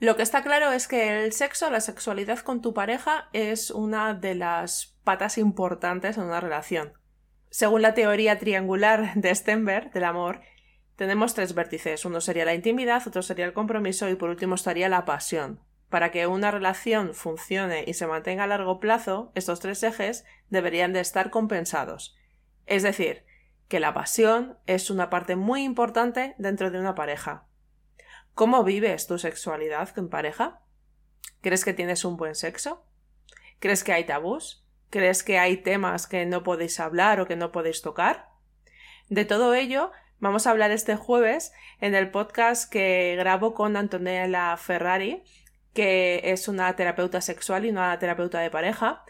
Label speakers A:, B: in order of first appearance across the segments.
A: Lo que está claro es que el sexo, la sexualidad con tu pareja es una de las patas importantes en una relación. Según la teoría triangular de Stenberg del amor, tenemos tres vértices. Uno sería la intimidad, otro sería el compromiso y por último estaría la pasión. Para que una relación funcione y se mantenga a largo plazo, estos tres ejes deberían de estar compensados. Es decir, que la pasión es una parte muy importante dentro de una pareja. ¿Cómo vives tu sexualidad en pareja? ¿Crees que tienes un buen sexo? ¿Crees que hay tabús? ¿Crees que hay temas que no podéis hablar o que no podéis tocar? De todo ello vamos a hablar este jueves en el podcast que grabo con Antonella Ferrari, que es una terapeuta sexual y una terapeuta de pareja,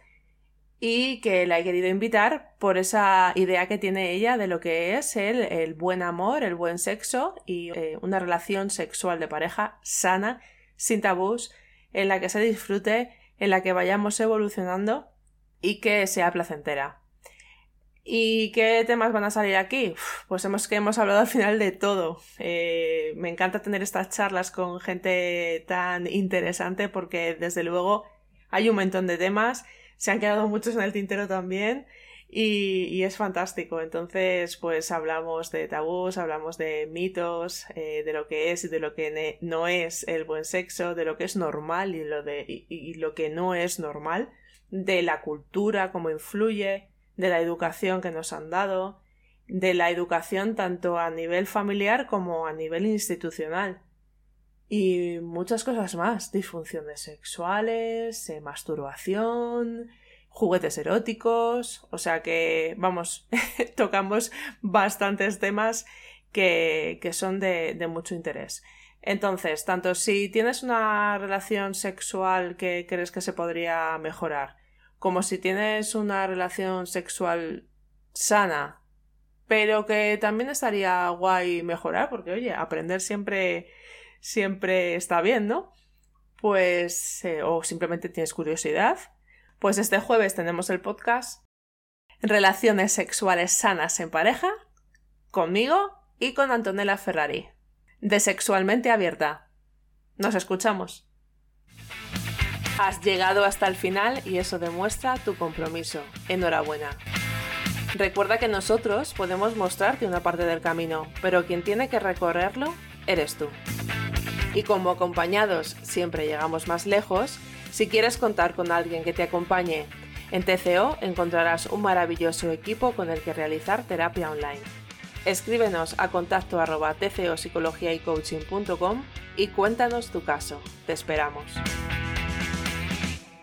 A: y que la he querido invitar por esa idea que tiene ella de lo que es el, el buen amor, el buen sexo y eh, una relación sexual de pareja sana, sin tabús, en la que se disfrute, en la que vayamos evolucionando y que sea placentera. ¿Y qué temas van a salir aquí? Pues hemos que hemos hablado al final de todo. Eh, me encanta tener estas charlas con gente tan interesante porque desde luego hay un montón de temas se han quedado muchos en el tintero también y, es fantástico. Entonces, pues hablamos de tabús, hablamos de mitos, eh, de lo que es y de lo que no es el buen sexo, de lo que es normal y lo, de, y lo que no es normal, de la cultura, cómo influye, de la educación que nos han dado, de la educación tanto a nivel familiar como a nivel institucional y muchas cosas más, disfunciones sexuales, eh, masturbación, juguetes eróticos, o sea que, vamos, tocamos bastantes temas que, que son de, de mucho interés. Entonces, tanto si tienes una relación sexual que crees que se podría mejorar, como si tienes una relación sexual sana, pero que también estaría guay mejorar, porque oye, aprender siempre siempre está bien, ¿no? Pues, eh, o simplemente tienes curiosidad, pues este jueves tenemos el podcast Relaciones sexuales sanas en pareja, conmigo y con Antonella Ferrari, de Sexualmente Abierta. Nos escuchamos. Has llegado hasta el final y eso demuestra tu compromiso. Enhorabuena. Recuerda que nosotros podemos mostrarte una parte del camino, pero quien tiene que recorrerlo eres tú. Y como acompañados siempre llegamos más lejos, si quieres contar con alguien que te acompañe en TCO encontrarás un maravilloso equipo con el que realizar terapia online. Escríbenos a contacto arroba y cuéntanos tu caso. Te esperamos.